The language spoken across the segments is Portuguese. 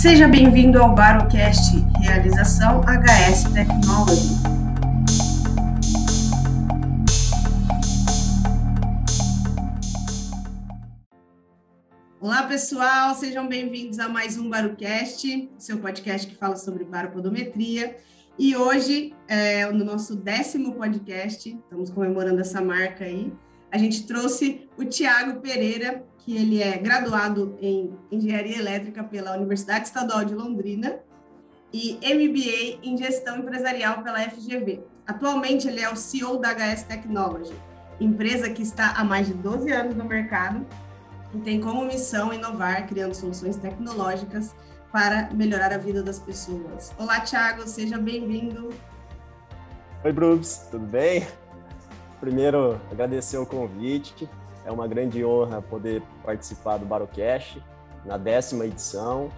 Seja bem-vindo ao Barocast, realização HS Technology. Olá, pessoal, sejam bem-vindos a mais um Barocast, seu podcast que fala sobre baropodometria. E hoje, é, no nosso décimo podcast, estamos comemorando essa marca aí, a gente trouxe o Tiago Pereira, que ele é graduado em Engenharia Elétrica pela Universidade Estadual de Londrina e MBA em Gestão Empresarial pela FGV. Atualmente, ele é o CEO da HS Technology, empresa que está há mais de 12 anos no mercado e tem como missão inovar, criando soluções tecnológicas para melhorar a vida das pessoas. Olá, Thiago, seja bem-vindo. Oi, Brubs, tudo bem? Primeiro, agradecer o convite. É uma grande honra poder participar do Barocast na décima edição.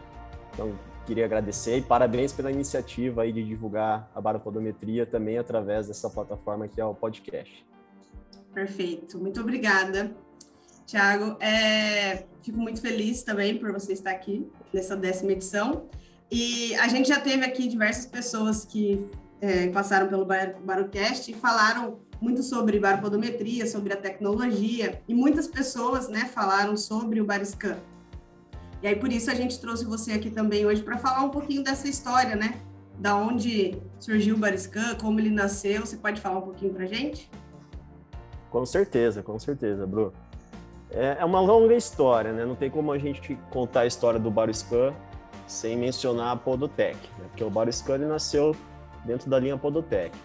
Então, queria agradecer e parabéns pela iniciativa aí de divulgar a baropodometria também através dessa plataforma que é o podcast. Perfeito, muito obrigada, Tiago. É, fico muito feliz também por você estar aqui nessa décima edição. E a gente já teve aqui diversas pessoas que é, passaram pelo Barocast e falaram muito sobre baropodometria, sobre a tecnologia, e muitas pessoas né, falaram sobre o Bariscan. E aí, por isso, a gente trouxe você aqui também hoje para falar um pouquinho dessa história, né? Da onde surgiu o Bariscan, como ele nasceu. Você pode falar um pouquinho para gente? Com certeza, com certeza, Bru. É, é uma longa história, né? Não tem como a gente contar a história do Bariscan sem mencionar a Podotec, né? porque o Bariscan ele nasceu dentro da linha Podotec.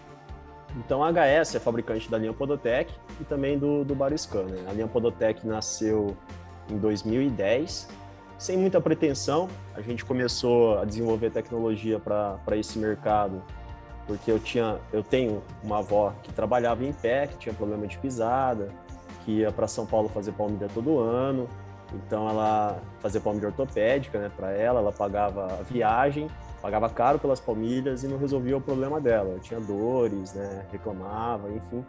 Então a HS é fabricante da linha Podotec e também do, do Bariscan. Né? A linha Podotec nasceu em 2010, sem muita pretensão. A gente começou a desenvolver tecnologia para esse mercado porque eu tinha, eu tenho uma avó que trabalhava em pé, que tinha problema de pisada, que ia para São Paulo fazer palmilha todo ano. Então ela fazia palmilha ortopédica, né, para ela, ela pagava a viagem pagava caro pelas palmilhas e não resolvia o problema dela. Eu tinha dores, né, reclamava, enfim.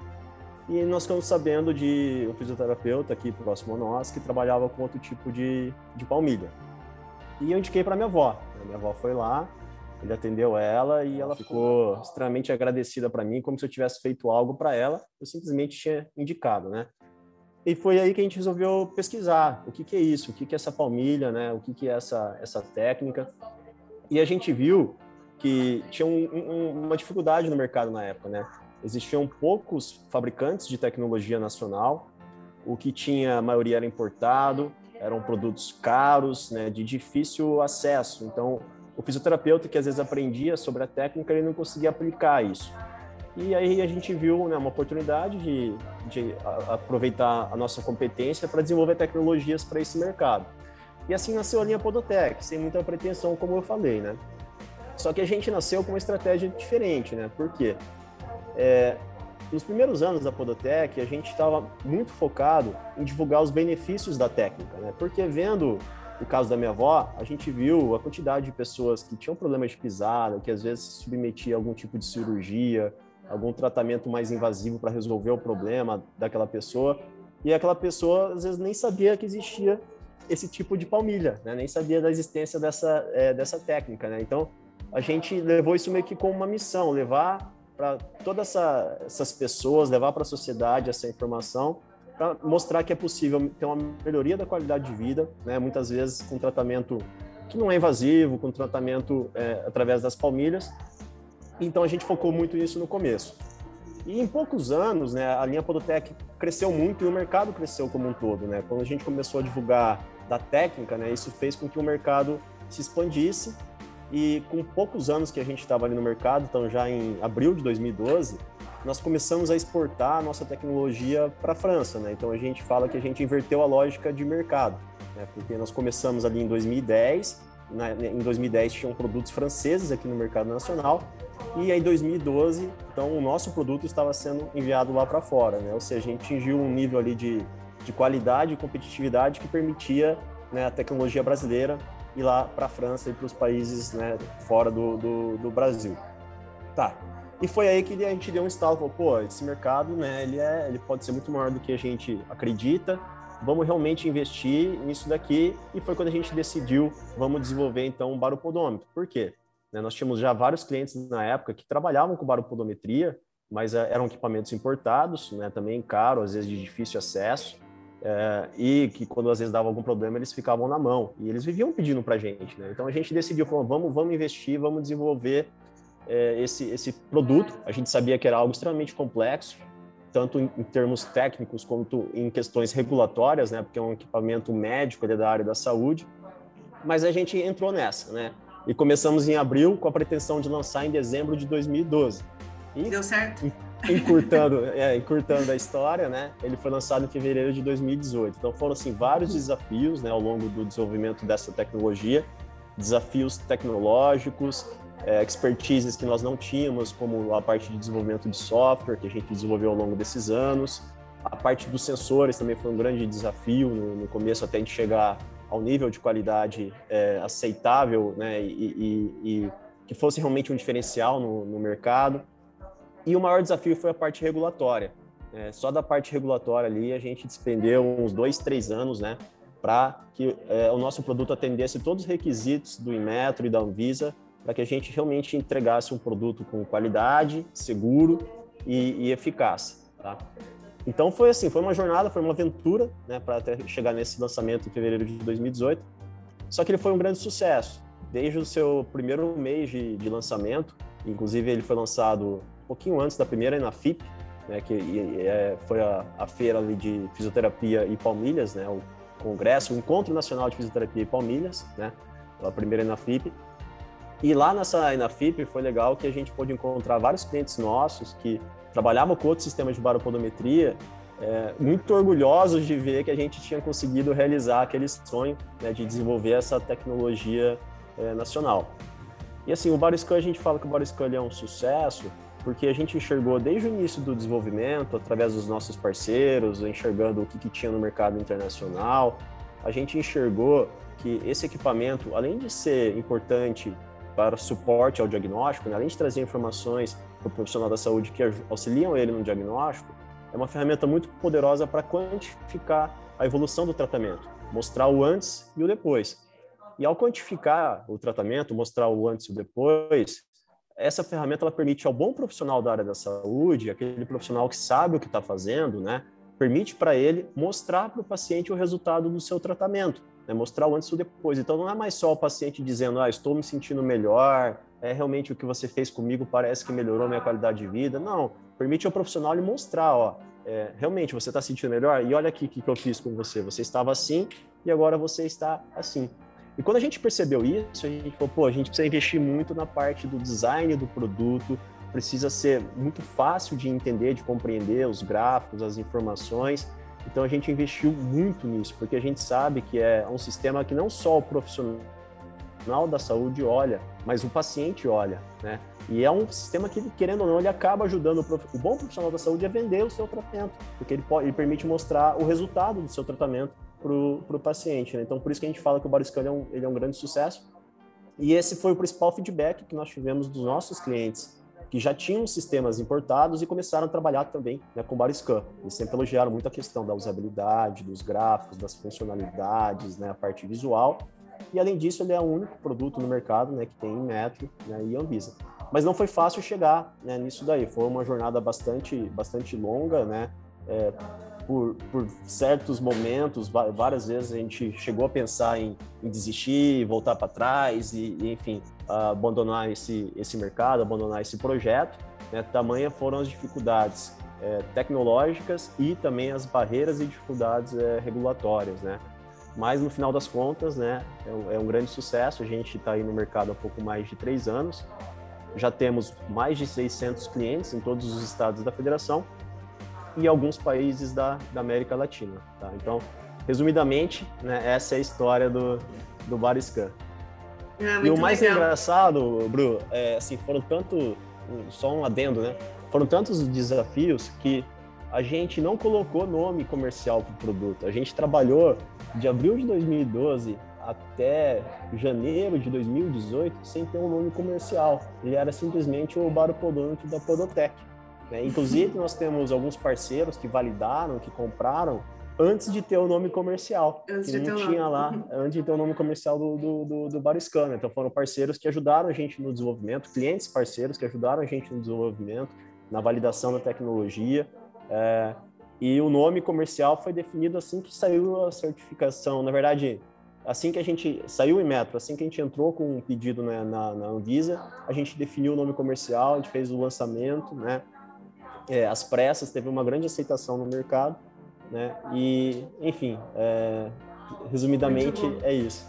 E nós ficamos sabendo de um fisioterapeuta aqui próximo a nós que trabalhava com outro tipo de, de palmilha. E eu indiquei para minha avó. Minha avó foi lá, ele atendeu ela e ela ficou extremamente agradecida para mim, como se eu tivesse feito algo para ela. Eu simplesmente tinha indicado, né? E foi aí que a gente resolveu pesquisar o que, que é isso, o que, que é essa palmilha, né? O que, que é essa, essa técnica. E a gente viu que tinha um, um, uma dificuldade no mercado na época, né? Existiam poucos fabricantes de tecnologia nacional, o que tinha, a maioria era importado, eram produtos caros, né, de difícil acesso. Então, o fisioterapeuta que às vezes aprendia sobre a técnica, ele não conseguia aplicar isso. E aí a gente viu né, uma oportunidade de, de aproveitar a nossa competência para desenvolver tecnologias para esse mercado. E assim nasceu a linha Podotec, sem muita pretensão, como eu falei, né? Só que a gente nasceu com uma estratégia diferente, né? Por quê? É, nos primeiros anos da Podotec, a gente estava muito focado em divulgar os benefícios da técnica, né? Porque vendo o caso da minha avó, a gente viu a quantidade de pessoas que tinham problemas de pisada, que às vezes se submetia a algum tipo de cirurgia, algum tratamento mais invasivo para resolver o problema daquela pessoa, e aquela pessoa às vezes nem sabia que existia esse tipo de palmilha, né? nem sabia da existência dessa, é, dessa técnica. Né? Então, a gente levou isso meio que como uma missão, levar para todas essa, essas pessoas, levar para a sociedade essa informação, para mostrar que é possível ter uma melhoria da qualidade de vida, né? muitas vezes com tratamento que não é invasivo, com tratamento é, através das palmilhas. Então, a gente focou muito nisso no começo. E em poucos anos, né, a linha Podotec cresceu muito e o mercado cresceu como um todo. Né? Quando a gente começou a divulgar da técnica, né, isso fez com que o mercado se expandisse e com poucos anos que a gente estava ali no mercado, então já em abril de 2012, nós começamos a exportar a nossa tecnologia para a França, né? Então a gente fala que a gente inverteu a lógica de mercado, né? Porque nós começamos ali em 2010, na, em 2010 tinham produtos franceses aqui no mercado nacional e em 2012, então o nosso produto estava sendo enviado lá para fora, né? Ou seja, a gente atingiu um nível ali de de qualidade e competitividade que permitia né, a tecnologia brasileira ir lá para a França e para os países né, fora do, do, do, Brasil. Tá. E foi aí que a gente deu um estalo, falou, pô, esse mercado, né, ele, é, ele pode ser muito maior do que a gente acredita, vamos realmente investir nisso daqui. E foi quando a gente decidiu, vamos desenvolver então um baropodômetro. Por quê? Né, nós tínhamos já vários clientes na época que trabalhavam com baropodometria, mas eh, eram equipamentos importados, né, também caro, às vezes de difícil acesso, é, e que quando às vezes dava algum problema eles ficavam na mão e eles viviam pedindo para a gente. Né? Então a gente decidiu, falou, vamos, vamos investir, vamos desenvolver é, esse, esse produto. A gente sabia que era algo extremamente complexo, tanto em, em, termos técnicos quanto em questões regulatórias, né? Porque é um equipamento médico da área da saúde. Mas a gente entrou nessa, né? E começamos em abril com a pretensão de lançar em dezembro de 2012. E, Deu certo. Encurtando, é, encurtando a história, né? Ele foi lançado em fevereiro de 2018. Então foram assim vários desafios, né, ao longo do desenvolvimento dessa tecnologia, desafios tecnológicos, é, expertises que nós não tínhamos, como a parte de desenvolvimento de software que a gente desenvolveu ao longo desses anos. A parte dos sensores também foi um grande desafio no, no começo até a gente chegar ao nível de qualidade é, aceitável, né, e, e, e, que fosse realmente um diferencial no, no, mercado. E o maior desafio foi a parte regulatória. É, só da parte regulatória ali a gente despendeu uns dois, três anos, né, para que é, o nosso produto atendesse todos os requisitos do Inmetro e da Anvisa para que a gente realmente entregasse um produto com qualidade, seguro e, e eficaz. Tá? Então foi assim, foi uma jornada, foi uma aventura, né, para até chegar nesse lançamento em fevereiro de 2018. Só que ele foi um grande sucesso. Desde o seu primeiro mês de, de lançamento, inclusive ele foi lançado um pouquinho antes da primeira Enafip, né, que é, foi a, a, feira de fisioterapia e palmilhas, né, o congresso, o Encontro Nacional de Fisioterapia e Palmilhas, né, a primeira Enafip. E lá nessa Enafip foi legal que a gente pôde encontrar vários clientes nossos que trabalhavam com outros sistemas de baropodometria, é, muito orgulhosos de ver que a gente tinha conseguido realizar aquele sonho né, de desenvolver essa tecnologia é, nacional. E assim, o Bariscan, a gente fala que o Bariscan é um sucesso porque a gente enxergou desde o início do desenvolvimento, através dos nossos parceiros, enxergando o que, que tinha no mercado internacional, a gente enxergou que esse equipamento, além de ser importante para suporte ao diagnóstico, né? além de trazer informações para o profissional da saúde que auxiliam ele no diagnóstico, é uma ferramenta muito poderosa para quantificar a evolução do tratamento, mostrar o antes e o depois. E ao quantificar o tratamento, mostrar o antes e o depois, essa ferramenta ela permite ao bom profissional da área da saúde, aquele profissional que sabe o que está fazendo, né, permite para ele mostrar para o paciente o resultado do seu tratamento né? mostrar o antes e o depois. Então não é mais só o paciente dizendo, ah, estou me sentindo melhor, é realmente o que você fez comigo parece que melhorou minha qualidade de vida. Não, permite ao profissional lhe mostrar, ó, é, realmente você está sentindo melhor e olha aqui o que, que eu fiz com você. Você estava assim e agora você está assim. E quando a gente percebeu isso, a gente falou, pô, a gente precisa investir muito na parte do design do produto, precisa ser muito fácil de entender, de compreender os gráficos, as informações. Então a gente investiu muito nisso, porque a gente sabe que é um sistema que não só o profissional da saúde olha, mas o paciente olha, né? E é um sistema que, querendo ou não, ele acaba ajudando o, prof... o bom profissional da saúde a vender o seu tratamento, porque ele, pode, ele permite mostrar o resultado do seu tratamento para o paciente. Né? Então, por isso que a gente fala que o Bariscan é um, é um grande sucesso. E esse foi o principal feedback que nós tivemos dos nossos clientes que já tinham sistemas importados e começaram a trabalhar também né, com Bariscan. Eles sempre elogiaram muito a questão da usabilidade, dos gráficos, das funcionalidades, né, a parte visual. E além disso, ele é o único produto no mercado né, que tem Metro né, e Anvisa. Mas não foi fácil chegar né, nisso daí. Foi uma jornada bastante, bastante longa, né? É, por, por, certos momentos, várias vezes a gente chegou a pensar em, em desistir, voltar para trás e, e, enfim, abandonar esse, esse mercado, abandonar esse projeto. Né? Tamanha foram as dificuldades é, tecnológicas e também as barreiras e dificuldades é, regulatórias, né? Mas no final das contas, né, é um, é um grande sucesso. A gente está aí no mercado há pouco mais de três anos. Já temos mais de 600 clientes em todos os estados da federação e alguns países da, da América Latina. Tá? Então, resumidamente, né, essa é a história do, do Bariscan. Ah, e o mais legal. engraçado, Bru, é assim, foram tanto, só um adendo, né? Foram tantos desafios que a gente não colocou nome comercial para o produto. A gente trabalhou de abril de 2012 até janeiro de 2018 sem ter um nome comercial. Ele era simplesmente o baropodômetro da Podotec. Né? Inclusive, nós temos alguns parceiros que validaram, que compraram antes de ter o nome comercial. Antes que não tinha lá, antes de ter o nome comercial do, do, do, do Bariscana. Então foram parceiros que ajudaram a gente no desenvolvimento, clientes parceiros que ajudaram a gente no desenvolvimento, na validação da tecnologia. É, e o nome comercial foi definido assim que saiu a certificação. Na verdade, assim que a gente saiu o Inmetro, assim que a gente entrou com um pedido né, na, na Anvisa, a gente definiu o nome comercial, a gente fez o lançamento, né? É, as pressas, teve uma grande aceitação no mercado né? E, enfim, é, resumidamente é isso.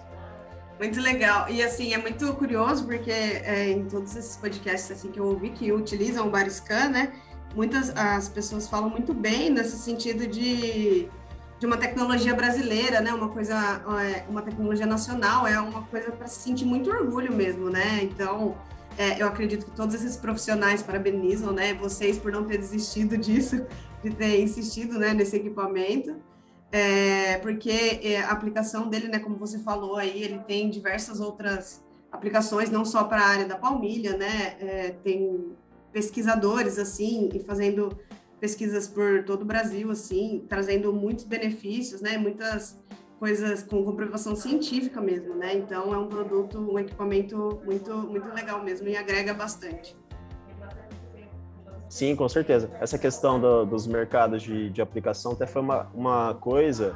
Muito legal. E assim, é muito curioso porque é, em todos esses podcasts assim, que eu ouvi que utilizam o Bariscan, né? Muitas as pessoas falam muito bem nesse sentido de, de uma tecnologia brasileira, né? Uma coisa, é, uma tecnologia nacional, é uma coisa para se sentir muito orgulho mesmo, né? Então, é, eu acredito que todos esses profissionais parabenizam, né? Vocês por não ter desistido disso de ter insistido né, nesse equipamento, é, porque é, a aplicação dele, né, como você falou aí, ele tem diversas outras aplicações, não só para a área da palmilha, né, é, tem pesquisadores, assim, e fazendo pesquisas por todo o Brasil, assim, trazendo muitos benefícios, né, muitas coisas com comprovação científica mesmo, né, então é um produto, um equipamento muito, muito legal mesmo e agrega bastante. Sim, com certeza. Essa questão do, dos mercados de, de aplicação até foi uma, uma coisa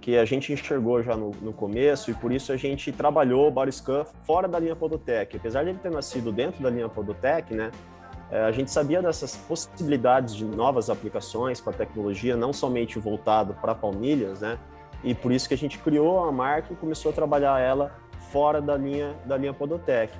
que a gente enxergou já no, no começo e por isso a gente trabalhou o Bariscan fora da linha Podotec. Apesar de ele ter nascido dentro da linha Podotec, né, é, a gente sabia dessas possibilidades de novas aplicações com a tecnologia, não somente voltado para palmilhas, né, e por isso que a gente criou a marca e começou a trabalhar ela fora da linha da linha Podotec.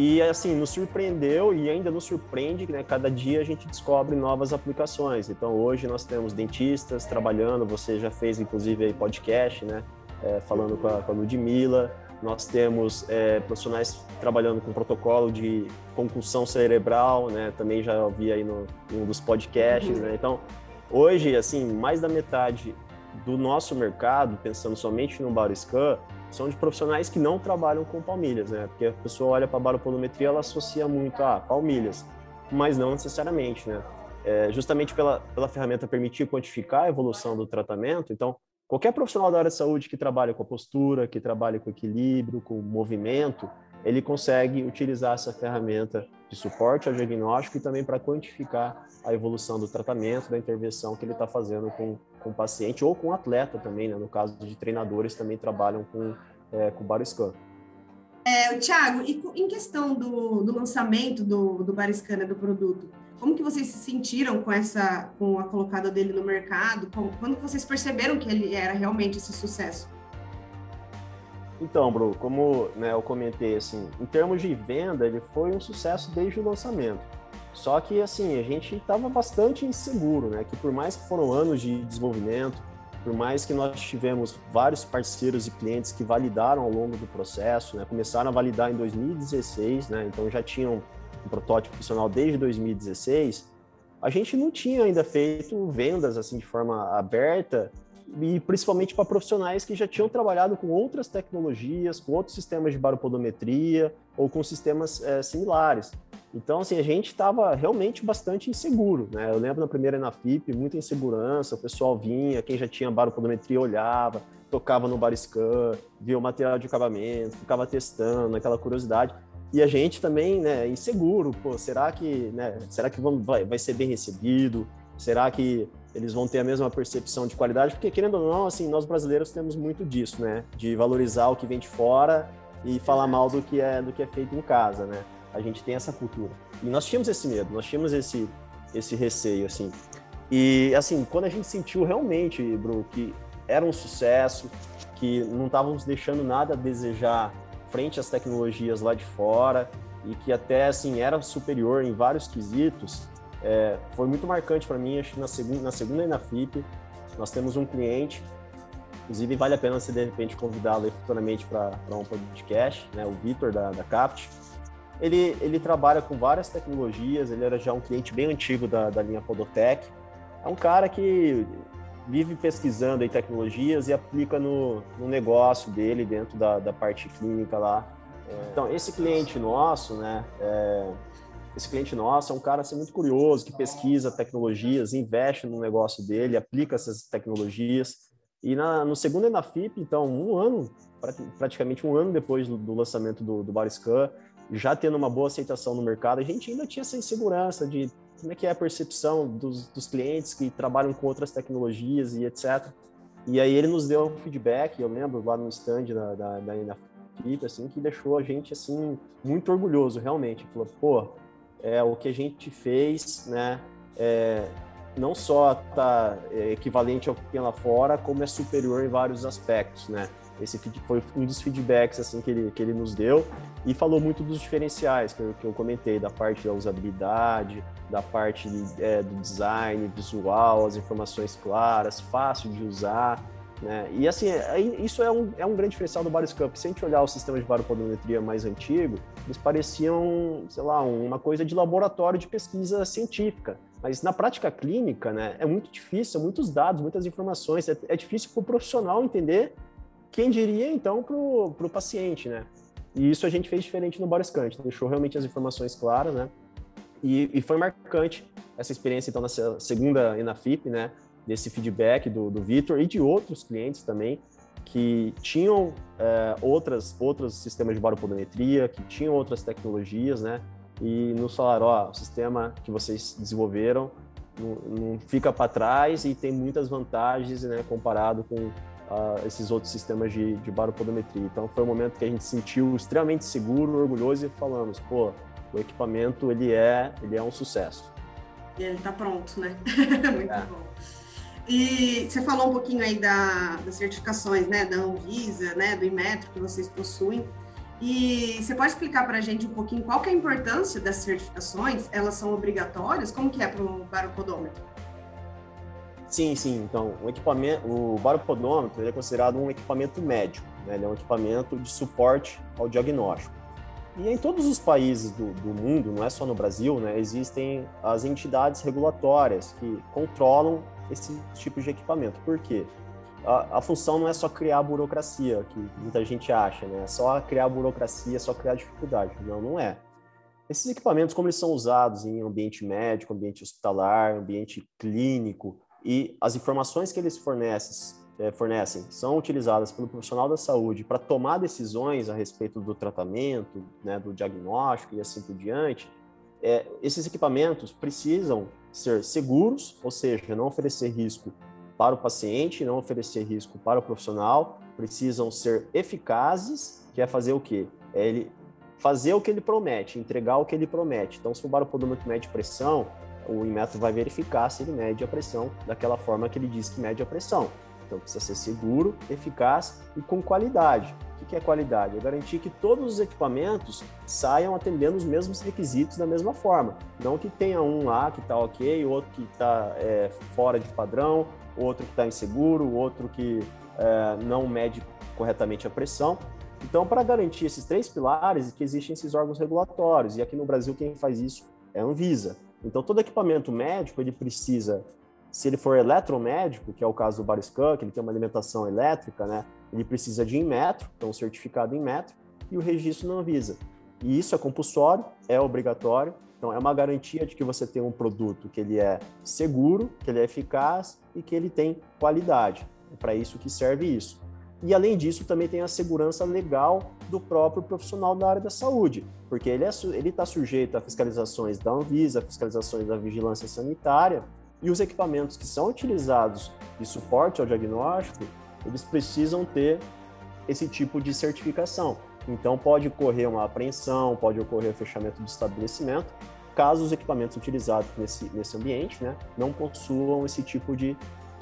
E assim, nos surpreendeu e ainda nos surpreende, né? Cada dia a gente descobre novas aplicações. Então hoje nós temos dentistas trabalhando, você já fez inclusive aí podcast, né? É, falando com a, com a Ludmilla. Nós temos é, profissionais trabalhando com protocolo de concussão cerebral, né? Também já ouvi aí no, em um dos podcasts, né? Então, hoje, assim, mais da metade do nosso mercado, pensando somente no Bariscan, são de profissionais que não trabalham com palmilhas, né? Porque a pessoa olha para a baropodometria, ela associa muito a palmilhas, mas não necessariamente, né? É, justamente pela, pela ferramenta permitir quantificar a evolução do tratamento, então, qualquer profissional da área de saúde que trabalha com a postura, que trabalha com equilíbrio, com movimento, ele consegue utilizar essa ferramenta de suporte ao diagnóstico e também para quantificar a evolução do tratamento, da intervenção que ele está fazendo com, com o paciente ou com o atleta também, né? No caso de treinadores, também trabalham com, é, com o Bariscan. É, Tiago, e em questão do, do lançamento do, do Bariscan, do produto, como que vocês se sentiram com essa, com a colocada dele no mercado? Como, quando vocês perceberam que ele era realmente esse sucesso? Então, Bru, como né, eu comentei, assim, em termos de venda, ele foi um sucesso desde o lançamento. Só que, assim, a gente estava bastante inseguro, né? Que por mais que foram anos de desenvolvimento, por mais que nós tivemos vários parceiros e clientes que validaram ao longo do processo, né? Começaram a validar em 2016, né? Então já tinham um protótipo funcional desde 2016. A gente não tinha ainda feito vendas assim de forma aberta e principalmente para profissionais que já tinham trabalhado com outras tecnologias, com outros sistemas de baropodometria ou com sistemas é, similares. Então, assim, a gente estava realmente bastante inseguro, né? Eu lembro na primeira Enafip, muita insegurança, o pessoal vinha, quem já tinha baropodometria olhava, tocava no bariscan, via o material de acabamento, ficava testando, aquela curiosidade. E a gente também, né, inseguro, pô, será que, né, será que vamos, vai, vai ser bem recebido? Será que eles vão ter a mesma percepção de qualidade? Porque, querendo ou não, assim, nós brasileiros temos muito disso, né? De valorizar o que vem de fora e falar mal do que é, do que é feito em casa, né? A gente tem essa cultura. E nós tínhamos esse medo, nós tínhamos esse, esse receio, assim. E, assim, quando a gente sentiu realmente, Bru, que era um sucesso, que não estávamos deixando nada a desejar frente às tecnologias lá de fora e que até, assim, era superior em vários quesitos, é, foi muito marcante para mim, acho que na segunda, na segunda Inafip, nós temos um cliente, inclusive vale a pena você de repente convidá-lo futuramente para um podcast, né, o Vitor da, da Capt, ele, ele trabalha com várias tecnologias, ele era já um cliente bem antigo da, da linha Podotec. É um cara que vive pesquisando em tecnologias e aplica no, no negócio dele, dentro da, da parte clínica lá. É, então, esse cliente nosso, né, é, esse cliente nosso é um cara assim, muito curioso, que pesquisa tecnologias, investe no negócio dele, aplica essas tecnologias. E na, no segundo Enafip, então, um ano, praticamente um ano depois do, do lançamento do, do Bariscan, já tendo uma boa aceitação no mercado, a gente ainda tinha essa insegurança de como é que é a percepção dos, dos clientes que trabalham com outras tecnologias e etc. E aí ele nos deu um feedback, eu lembro lá no stand da, da, da Enafip, assim, que deixou a gente, assim, muito orgulhoso, realmente. Falou, pô, é, o que a gente fez, né, é, não só está é, equivalente ao que tem lá fora, como é superior em vários aspectos, né? Esse foi um dos feedbacks assim que ele, que ele nos deu e falou muito dos diferenciais que eu, que eu comentei, da parte da usabilidade, da parte é, do design visual, as informações claras, fácil de usar, né? E assim, é, isso é um, é um grande diferencial do Bariscamp. Se a gente olhar o sistema de baropodometria mais antigo, eles pareciam, sei lá, uma coisa de laboratório de pesquisa científica. Mas na prática clínica, né, é muito difícil, muitos dados, muitas informações, é, é difícil para o profissional entender quem diria então para o paciente, né? E isso a gente fez diferente no Bariscant, deixou realmente as informações claras, né? E, e, foi marcante essa experiência, então, nessa segunda Enafip, né? desse feedback do, do Vitor e de outros clientes também que tinham é, outras outros sistemas de baropodometria, que tinham outras tecnologias, né? E nos falaram, ó, o sistema que vocês desenvolveram não, não fica para trás e tem muitas vantagens, né, comparado com uh, esses outros sistemas de, de baropodometria. Então foi um momento que a gente se sentiu extremamente seguro, orgulhoso e falamos, pô, o equipamento ele é ele é um sucesso. E ele está pronto, né? Muito é. bom. E você falou um pouquinho aí da, das certificações, né, da Anvisa, né, do Inmetro que vocês possuem. E você pode explicar para a gente um pouquinho qual que é a importância dessas certificações? Elas são obrigatórias? Como que é para o baropodômetro? Sim, sim. Então, o equipamento, o baropodômetro é considerado um equipamento médico. Né? Ele é um equipamento de suporte ao diagnóstico. E em todos os países do, do, mundo, não é só no Brasil, né, existem as entidades regulatórias que controlam esse tipo de equipamento. Por quê? A, a, função não é só criar burocracia, que muita gente acha, né? É só criar burocracia, só criar dificuldade. Não, não é. Esses equipamentos, como eles são usados em ambiente médico, ambiente hospitalar, ambiente clínico, e as informações que eles fornecem, é, fornecem são utilizadas pelo profissional da saúde para tomar decisões a respeito do tratamento, né, do diagnóstico e assim por diante, é, esses equipamentos precisam ser seguros, ou seja, não oferecer risco para o paciente, não oferecer risco para o profissional, precisam ser eficazes, que é fazer o quê? É ele fazer o que ele promete, entregar o que ele promete. Então, se o baropodômetro mede pressão, o Inmetro vai verificar se ele mede a pressão daquela forma que ele diz que mede a pressão. Então, precisa ser seguro, eficaz e com qualidade. Que é qualidade? É garantir que todos os equipamentos saiam atendendo os mesmos requisitos da mesma forma. Não que tenha um lá que está ok, outro que está é, fora de padrão, outro que está inseguro, outro que é, não mede corretamente a pressão. Então, para garantir esses três pilares, que existem esses órgãos regulatórios, e aqui no Brasil quem faz isso é a Anvisa. Então, todo equipamento médico ele precisa se ele for eletromédico, que é o caso do Bariscan, que ele tem uma alimentação elétrica, né, ele precisa de Inmetro, então certificado em metro, e o registro na Anvisa. E isso é compulsório, é obrigatório, então é uma garantia de que você tem um produto que ele é seguro, que ele é eficaz e que ele tem qualidade. É para isso que serve isso. E além disso, também tem a segurança legal do próprio profissional da área da saúde, porque ele é, está sujeito a fiscalizações da Anvisa, fiscalizações da vigilância sanitária, e os equipamentos que são utilizados de suporte ao diagnóstico, eles precisam ter esse tipo de certificação. Então, pode ocorrer uma apreensão, pode ocorrer o fechamento do estabelecimento, caso os equipamentos utilizados nesse, nesse ambiente né, não possuam esse tipo de,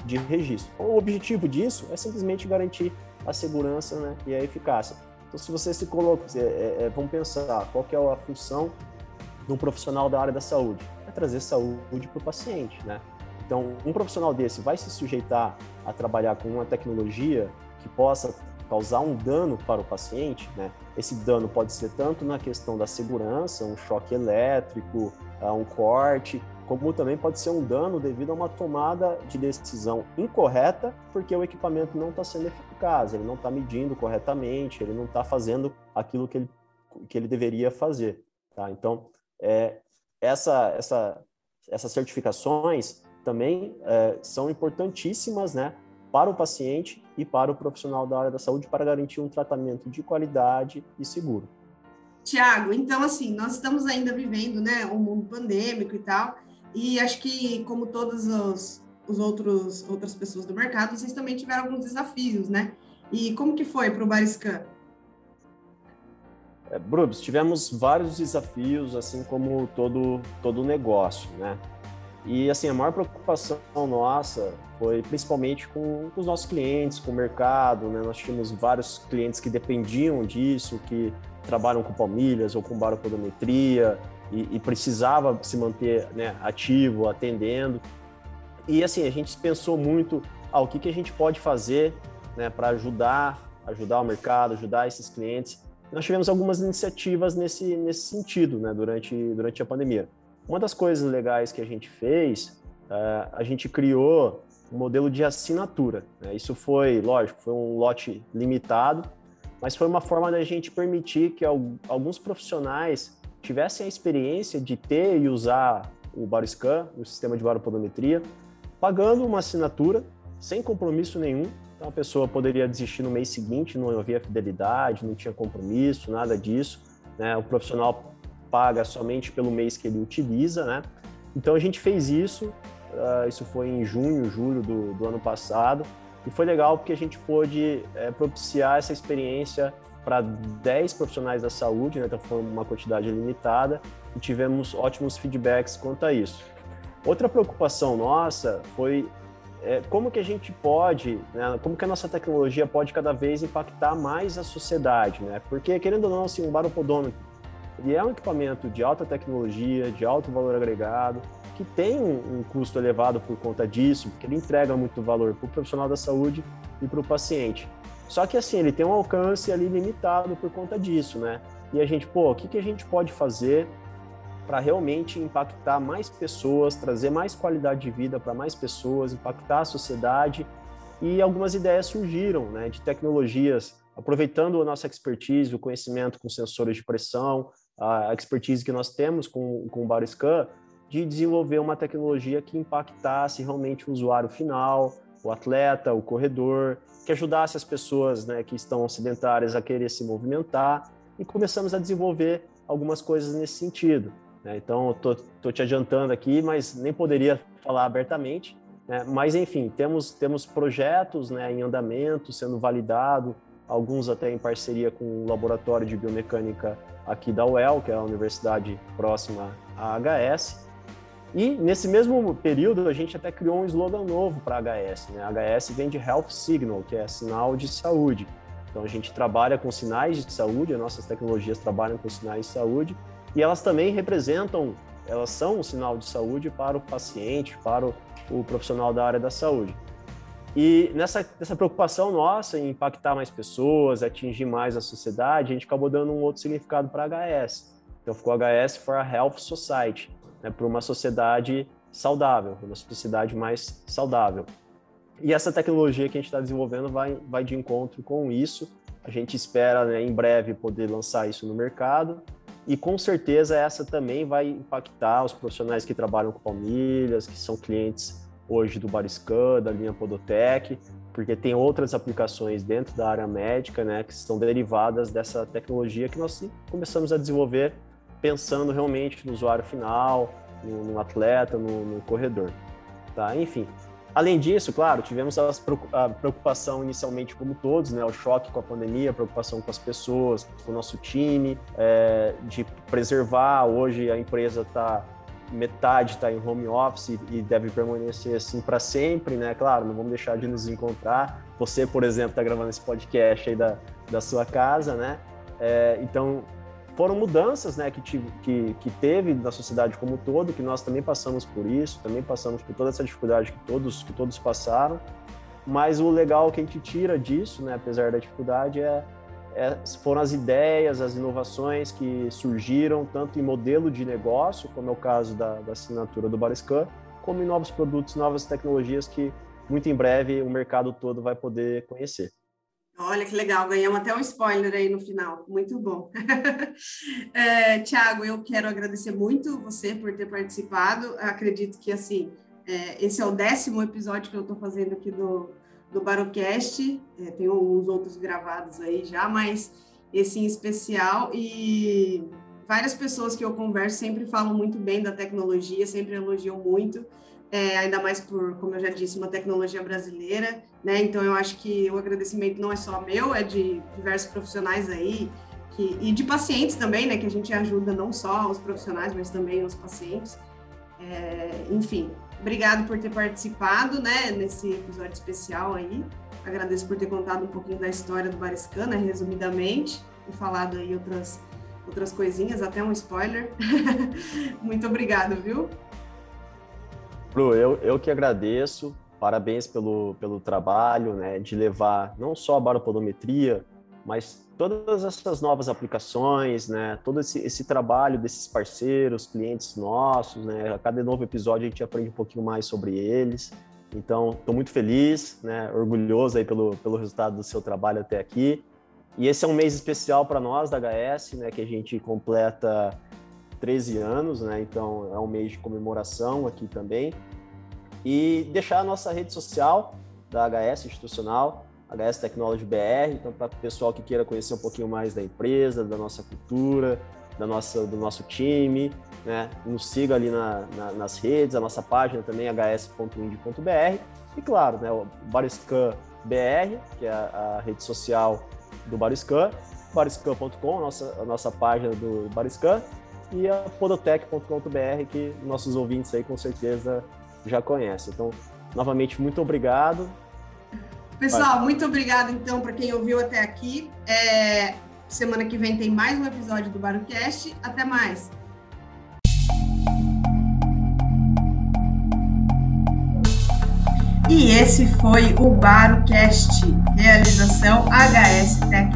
de registro. O objetivo disso é simplesmente garantir a segurança né, e a eficácia. Então, se você se coloca, é, é, é vamos pensar qual é a função de um profissional da área da saúde é trazer saúde para o paciente, né? Então, um profissional desse vai se sujeitar a trabalhar com uma tecnologia que possa causar um dano para o paciente, né? Esse dano pode ser tanto na questão da segurança, um choque elétrico, ah, um corte, como também pode ser um dano devido a uma tomada de decisão incorreta, porque o equipamento não está sendo eficaz, ele não está medindo corretamente, ele não está fazendo aquilo que ele, que ele deveria fazer. Tá? Então, é, essa, essa, essas certificações também é, são importantíssimas, né, para o paciente e para o profissional da área da saúde para garantir um tratamento de qualidade e seguro. Tiago, então assim, nós estamos ainda vivendo, né, um mundo pandêmico e tal, e acho que como todas os, os outros outras pessoas do mercado, vocês também tiveram alguns desafios, né? E como que foi para o Bariscan? É, Brubs, tivemos vários desafios, assim como todo todo negócio, né? E assim, a maior preocupação nossa foi principalmente com, com os nossos clientes, com o mercado, né? Nós tínhamos vários clientes que dependiam disso, que trabalham com palmilhas ou com baropodometria e, e precisava se manter né, ativo, atendendo. E assim, a gente pensou muito ah, o que, que a gente pode fazer né, para ajudar, ajudar o mercado, ajudar esses clientes. Nós tivemos algumas iniciativas nesse, nesse sentido né, durante, durante a pandemia. Uma das coisas legais que a gente fez, uh, a gente criou um modelo de assinatura. Né? Isso foi, lógico, foi um lote limitado, mas foi uma forma da gente permitir que alguns profissionais tivessem a experiência de ter e usar o Bariscan, o sistema de baropodometria, pagando uma assinatura sem compromisso nenhum. Então a pessoa poderia desistir no mês seguinte, não havia fidelidade, não tinha compromisso, nada disso. Né? O profissional paga somente pelo mês que ele utiliza, né? Então a gente fez isso, uh, isso foi em junho, julho do, do ano passado, e foi legal porque a gente pôde é, propiciar essa experiência para 10 profissionais da saúde, né? então foi uma quantidade limitada, e tivemos ótimos feedbacks quanto a isso. Outra preocupação nossa foi é, como que a gente pode, né, como que a nossa tecnologia pode cada vez impactar mais a sociedade, né? Porque, querendo ou não, assim, um baropodômetro, ele é um equipamento de alta tecnologia, de alto valor agregado, que tem um, custo elevado por conta disso, porque ele entrega muito valor para o profissional da saúde e para o paciente. Só que assim, ele tem um alcance ali limitado por conta disso, né? E a gente, pô, o que, que a gente pode fazer para realmente impactar mais pessoas, trazer mais qualidade de vida para mais pessoas, impactar a sociedade? E algumas ideias surgiram, né, de tecnologias, aproveitando a nossa expertise, o conhecimento com sensores de pressão, a expertise que nós temos com, com o Bariscan, de desenvolver uma tecnologia que impactasse realmente o usuário final, o atleta, o corredor, que ajudasse as pessoas né, que estão sedentárias a querer se movimentar e começamos a desenvolver algumas coisas nesse sentido. Né? Então, estou te adiantando aqui, mas nem poderia falar abertamente. Né? Mas, enfim, temos, temos projetos né, em andamento, sendo validado, alguns até em parceria com o Laboratório de Biomecânica aqui da UEL, que é a universidade próxima à HS, e nesse mesmo período a gente até criou um slogan novo para HS, né? HS vem de Health Signal, que é sinal de saúde. Então a gente trabalha com sinais de saúde, as nossas tecnologias trabalham com sinais de saúde e elas também representam, elas são um sinal de saúde para o paciente, para o, o profissional da área da saúde. E nessa, nessa preocupação nossa em impactar mais pessoas, atingir mais a sociedade, a gente acabou dando um outro significado para HS. Então ficou HS for a Health Society né, para uma sociedade saudável, uma sociedade mais saudável. E essa tecnologia que a gente está desenvolvendo vai, vai de encontro com isso. A gente espera né, em breve poder lançar isso no mercado e com certeza essa também vai impactar os profissionais que trabalham com palmilhas, que são clientes hoje do Bariscan, da linha Podotec, porque tem outras aplicações dentro da área médica, né, que são derivadas dessa tecnologia que nós começamos a desenvolver pensando realmente no usuário final, no, no atleta, no, no, corredor. Tá? Enfim, além disso, claro, tivemos a preocupação inicialmente, como todos, né, o choque com a pandemia, a preocupação com as pessoas, com o nosso time, é, de preservar. Hoje a empresa está metade está em home office e deve permanecer assim para sempre, né? Claro, não vamos deixar de nos encontrar. Você, por exemplo, está gravando esse podcast aí da, da sua casa, né? É, então, foram mudanças né, que, que, que teve na sociedade como um todo, que nós também passamos por isso, também passamos por toda essa dificuldade que todos, que todos passaram, mas o legal que a gente tira disso, né, apesar da dificuldade, é, foram as ideias, as inovações que surgiram, tanto em modelo de negócio, como é o caso da, da assinatura do Bariscan, como em novos produtos, novas tecnologias que muito em breve o mercado todo vai poder conhecer. Olha que legal, ganhamos até um spoiler aí no final, muito bom. é, Tiago, eu quero agradecer muito você por ter participado. Acredito que assim é, esse é o décimo episódio que eu estou fazendo aqui do, do Barocast. É, tem uns outros gravados aí já, mas esse em especial. E várias pessoas que eu converso sempre falam muito bem da tecnologia, sempre elogiam muito é, ainda mais por, como eu já disse, uma tecnologia brasileira, né? Então eu acho que o agradecimento não é só meu, é de diversos profissionais aí, e de pacientes também, né? Que a gente ajuda não só os profissionais, mas também os pacientes. É, enfim, obrigado por ter participado, né? Nesse episódio especial aí. Agradeço por ter contado um pouquinho da história do Bariscan, né, resumidamente, e falado aí outras outras coisinhas, até um spoiler. Muito obrigado, viu? Bru, eu, eu que agradeço, parabéns pelo, pelo trabalho, né, de levar não só a baropodometria, mas todas essas novas aplicações, né, todo esse, esse trabalho desses parceiros, clientes nossos, né, a cada novo episódio a gente aprende um pouquinho mais sobre eles. Então, estou muito feliz, né, orgulhoso aí pelo, pelo resultado do seu trabalho até aqui. E esse é um mês especial para nós da HS, né, que a gente completa 13 anos, né? Então é um mês de comemoração aqui também. E deixar a nossa rede social da HS institucional, HS Technology BR, então para o pessoal que queira conhecer um pouquinho mais da empresa, da nossa cultura, da nossa, do nosso time, né? Nos siga ali na, na, nas redes, a nossa página também, hs.ind.br. E claro, né, o Bariscan BR, que é a, a rede social do Bariscan, bariscan.com, a nossa, a nossa página do Bariscan, e a podotech.com.br, que nossos ouvintes aí com certeza já conhecem. Então, novamente, muito obrigado. Pessoal, muito obrigado então para quem ouviu até aqui. É, semana que vem tem mais um episódio do Barocast. Até mais! E esse foi o Barocast, realização HS Tech